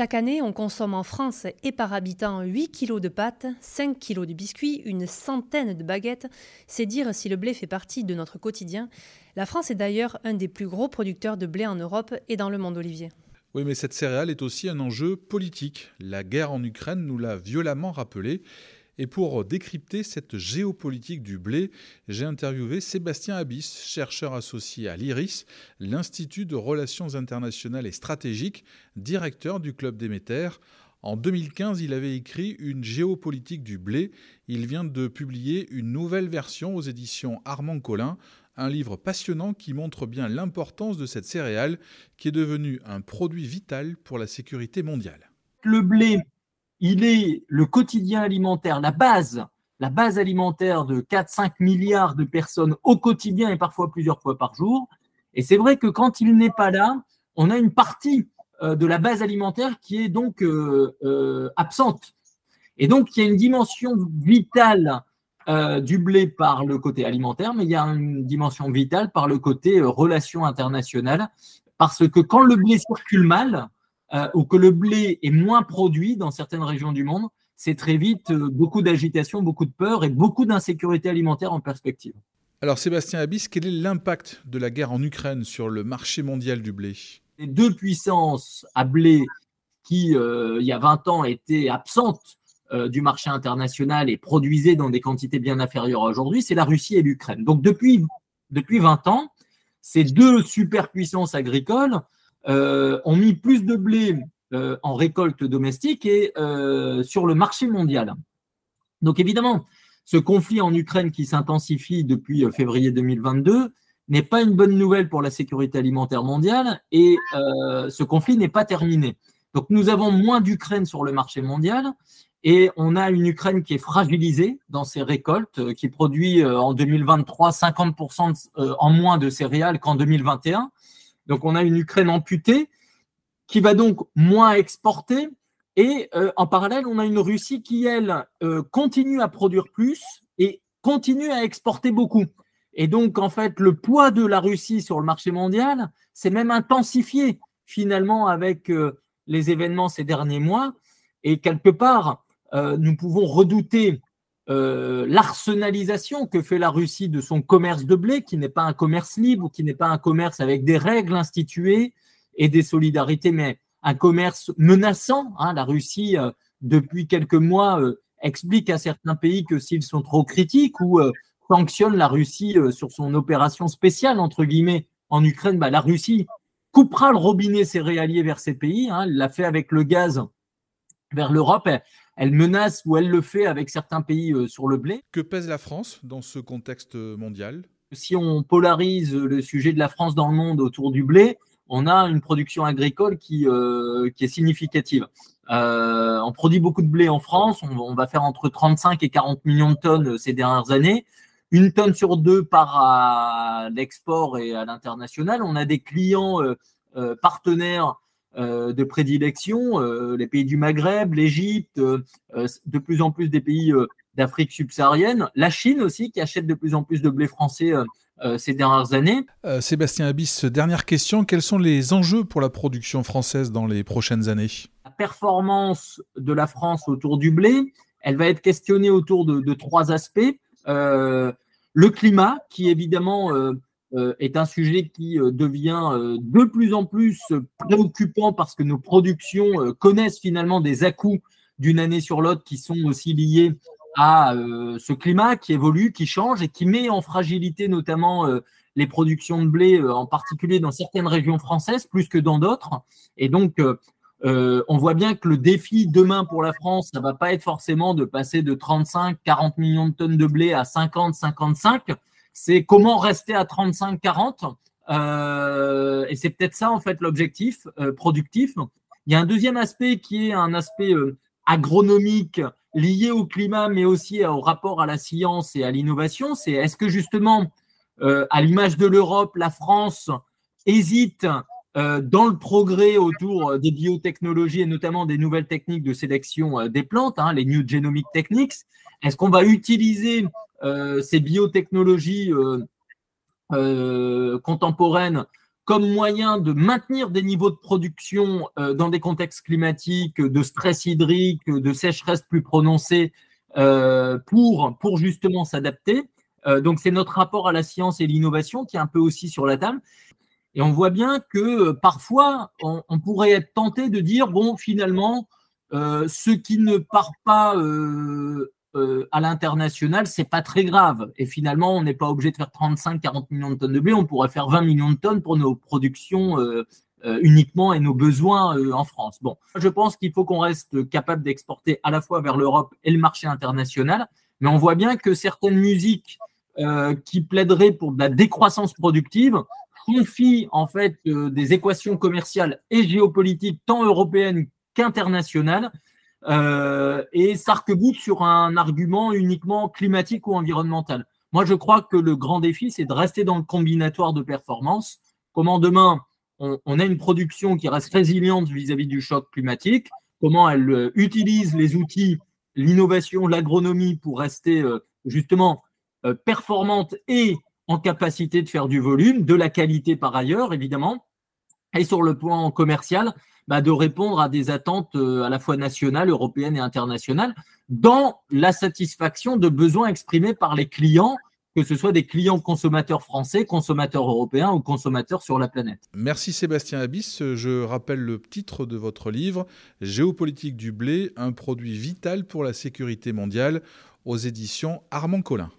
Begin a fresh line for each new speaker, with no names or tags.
Chaque année, on consomme en France et par habitant 8 kg de pâtes, 5 kg de biscuits, une centaine de baguettes. C'est dire si le blé fait partie de notre quotidien. La France est d'ailleurs un des plus gros producteurs de blé en Europe et dans le monde olivier.
Oui, mais cette céréale est aussi un enjeu politique. La guerre en Ukraine nous l'a violemment rappelé. Et pour décrypter cette géopolitique du blé, j'ai interviewé Sébastien Abyss, chercheur associé à l'IRIS, l'Institut de Relations internationales et stratégiques, directeur du Club Déméter. En 2015, il avait écrit Une géopolitique du blé. Il vient de publier une nouvelle version aux éditions Armand Collin, un livre passionnant qui montre bien l'importance de cette céréale qui est devenue un produit vital pour la sécurité mondiale.
Le blé il est le quotidien alimentaire, la base, la base alimentaire de 4-5 milliards de personnes au quotidien et parfois plusieurs fois par jour. Et c'est vrai que quand il n'est pas là, on a une partie euh, de la base alimentaire qui est donc euh, euh, absente. Et donc, il y a une dimension vitale du blé par le côté alimentaire, mais il y a une dimension vitale par le côté relations internationales. Parce que quand le blé circule mal, euh, ou que le blé est moins produit dans certaines régions du monde, c'est très vite euh, beaucoup d'agitation, beaucoup de peur et beaucoup d'insécurité alimentaire en perspective.
Alors Sébastien Abyss, quel est l'impact de la guerre en Ukraine sur le marché mondial du blé?
Les deux puissances à blé qui, euh, il y a 20 ans, étaient absentes du marché international et produisaient dans des quantités bien inférieures aujourd'hui, c'est la Russie et l'Ukraine. Donc depuis, depuis 20 ans, ces deux superpuissances agricoles euh, ont mis plus de blé euh, en récolte domestique et euh, sur le marché mondial. Donc évidemment, ce conflit en Ukraine qui s'intensifie depuis février 2022 n'est pas une bonne nouvelle pour la sécurité alimentaire mondiale et ce conflit n'est pas terminé. Donc nous avons moins d'Ukraine sur le marché mondial et on a une Ukraine qui est fragilisée dans ses récoltes, qui produit en 2023 50% en moins de céréales qu'en 2021. Donc on a une Ukraine amputée qui va donc moins exporter. Et euh, en parallèle, on a une Russie qui, elle, euh, continue à produire plus et continue à exporter beaucoup. Et donc, en fait, le poids de la Russie sur le marché mondial s'est même intensifié finalement avec euh, les événements ces derniers mois. Et quelque part, nous pouvons redouter euh, l'arsenalisation que fait la Russie de son commerce de blé, qui n'est pas un commerce libre qui n'est pas un commerce avec des règles instituées et des solidarités, mais un commerce menaçant. Hein. La Russie, euh, depuis quelques mois, euh, explique à certains pays que s'ils sont trop critiques ou sanctionne la Russie sur son opération spéciale, entre guillemets, en Ukraine, bah, la Russie coupera le robinet céréalier vers ces pays. Hein. Elle l'a fait avec le gaz vers l'Europe elle menace ou elle le fait avec certains pays euh, sur le blé.
Que pèse la France dans ce contexte mondial?
Si on polarise le sujet de la France dans le monde autour du blé, on a une production agricole qui, euh, qui est significative. Euh, on produit beaucoup de blé en France, on, va faire entre 35 et 40 millions de tonnes ces dernières années. Une tonne sur deux part à l'export et à l'international. On a des clients partenaires euh, de prédilection, euh, les pays du Maghreb, l'Égypte, euh, de plus en plus des pays d'Afrique subsaharienne, la Chine aussi qui achète de plus en plus de blé français ces dernières années.
Sébastien Abyss, dernière question, quels sont les enjeux pour la production française dans les prochaines années?
La performance de la France autour du blé, elle va être questionnée autour de, de trois aspects. le climat, qui évidemment euh, est un sujet qui euh, devient euh, de plus en plus préoccupant parce que nos productions connaissent finalement des à d'une année sur l'autre qui sont aussi liés à ce climat qui évolue, qui change et qui met en fragilité notamment les productions de blé, en particulier dans certaines régions françaises, plus que dans d'autres. Et donc, on voit bien que le défi demain pour la France, ça va pas être forcément de passer de 35, 40 millions de tonnes de blé à 50, 55 c'est comment rester à 35-40. Euh, et c'est peut-être ça, en fait, l'objectif euh, productif. Il y a un deuxième aspect qui est un aspect euh, agronomique lié au climat, mais aussi au rapport à la science et à l'innovation. C'est est-ce que justement, à l'image de l'Europe, la France hésite dans le progrès autour des biotechnologies et notamment des nouvelles techniques de sélection des plantes, hein, les New Genomic Techniques Est-ce qu'on va utiliser euh, ces biotechnologies euh, euh, contemporaines comme moyen de maintenir des niveaux de production euh, dans des contextes climatiques de stress hydrique, de sécheresse plus prononcée, euh, pour, pour justement s'adapter? Euh, donc c'est notre rapport à la science et l'innovation qui est un peu aussi sur la table. Et on voit bien que parfois, on, pourrait être tenté de dire, bon, finalement, ce qui ne part pas euh, à l'international, c'est pas très grave. Et finalement, on n'est pas obligé de faire 35-40 millions de tonnes de blé, on pourrait faire 20 millions de tonnes pour nos productions euh, euh, uniquement et nos besoins en France. Bon, je pense qu'il faut qu'on reste capable d'exporter à la fois vers l'Europe et le marché international, mais on voit bien que certaines musiques qui plaideraient pour de la décroissance productive confient en fait des équations commerciales et géopolitiques tant européennes qu'internationales euh, et sarc sur un argument uniquement climatique ou environnemental. Moi, je crois que le grand défi, c'est de rester dans le combinatoire de performance. Comment demain, on, a une production qui reste résiliente vis-à-vis du choc climatique, comment elle euh, utilise les outils, l'innovation, l'agronomie pour rester euh, justement performante et en capacité de faire du volume, de la qualité par ailleurs, évidemment. Et sur le point commercial, bah, de répondre à des attentes euh, à la fois nationales, européennes et internationales, dans la satisfaction de besoins exprimés par les clients, que ce soit des clients consommateurs français, consommateurs européens ou consommateurs sur la planète.
Merci Sébastien Abyss. Je rappelle le titre de votre livre, Géopolitique du blé, un produit vital pour la sécurité mondiale, aux éditions Armand Collin.